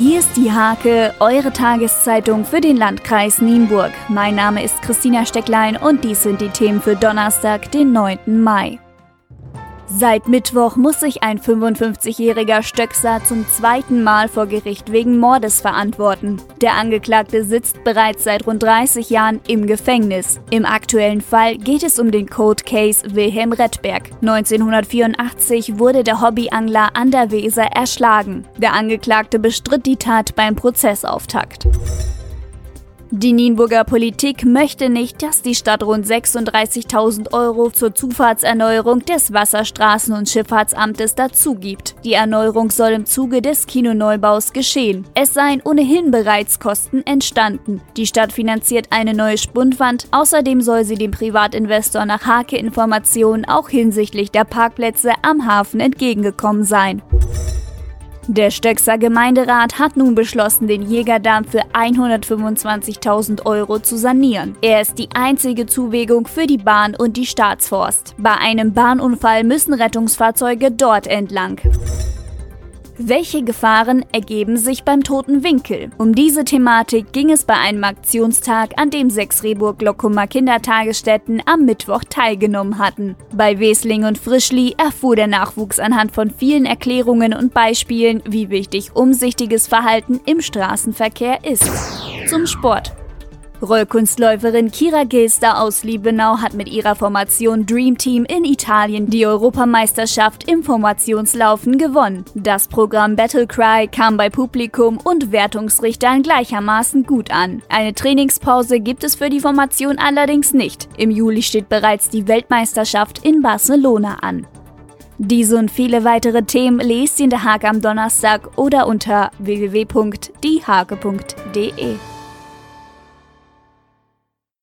Hier ist die Hake, eure Tageszeitung für den Landkreis Nienburg. Mein Name ist Christina Stecklein und dies sind die Themen für Donnerstag, den 9. Mai. Seit Mittwoch muss sich ein 55-jähriger Stöckser zum zweiten Mal vor Gericht wegen Mordes verantworten. Der Angeklagte sitzt bereits seit rund 30 Jahren im Gefängnis. Im aktuellen Fall geht es um den Code Case Wilhelm Redberg. 1984 wurde der Hobbyangler an der Weser erschlagen. Der Angeklagte bestritt die Tat beim Prozessauftakt. Die Nienburger Politik möchte nicht, dass die Stadt rund 36.000 Euro zur Zufahrtserneuerung des Wasserstraßen- und Schifffahrtsamtes dazugibt. Die Erneuerung soll im Zuge des Kinoneubaus geschehen. Es seien ohnehin bereits Kosten entstanden. Die Stadt finanziert eine neue Spundwand. Außerdem soll sie dem Privatinvestor nach Hake-Informationen auch hinsichtlich der Parkplätze am Hafen entgegengekommen sein. Der Stöckser Gemeinderat hat nun beschlossen, den Jägerdamm für 125.000 Euro zu sanieren. Er ist die einzige Zuwägung für die Bahn und die Staatsforst. Bei einem Bahnunfall müssen Rettungsfahrzeuge dort entlang. Welche Gefahren ergeben sich beim toten Winkel? Um diese Thematik ging es bei einem Aktionstag, an dem sechs Rehburg-Lockumer Kindertagesstätten am Mittwoch teilgenommen hatten. Bei Wesling und Frischli erfuhr der Nachwuchs anhand von vielen Erklärungen und Beispielen, wie wichtig umsichtiges Verhalten im Straßenverkehr ist. Zum Sport. Rollkunstläuferin Kira Gilster aus Liebenau hat mit ihrer Formation Dream Team in Italien die Europameisterschaft im Formationslaufen gewonnen. Das Programm Battle Cry kam bei Publikum und Wertungsrichtern gleichermaßen gut an. Eine Trainingspause gibt es für die Formation allerdings nicht. Im Juli steht bereits die Weltmeisterschaft in Barcelona an. Diese und viele weitere Themen lest ihr in der Hake am Donnerstag oder unter www.diehake.de.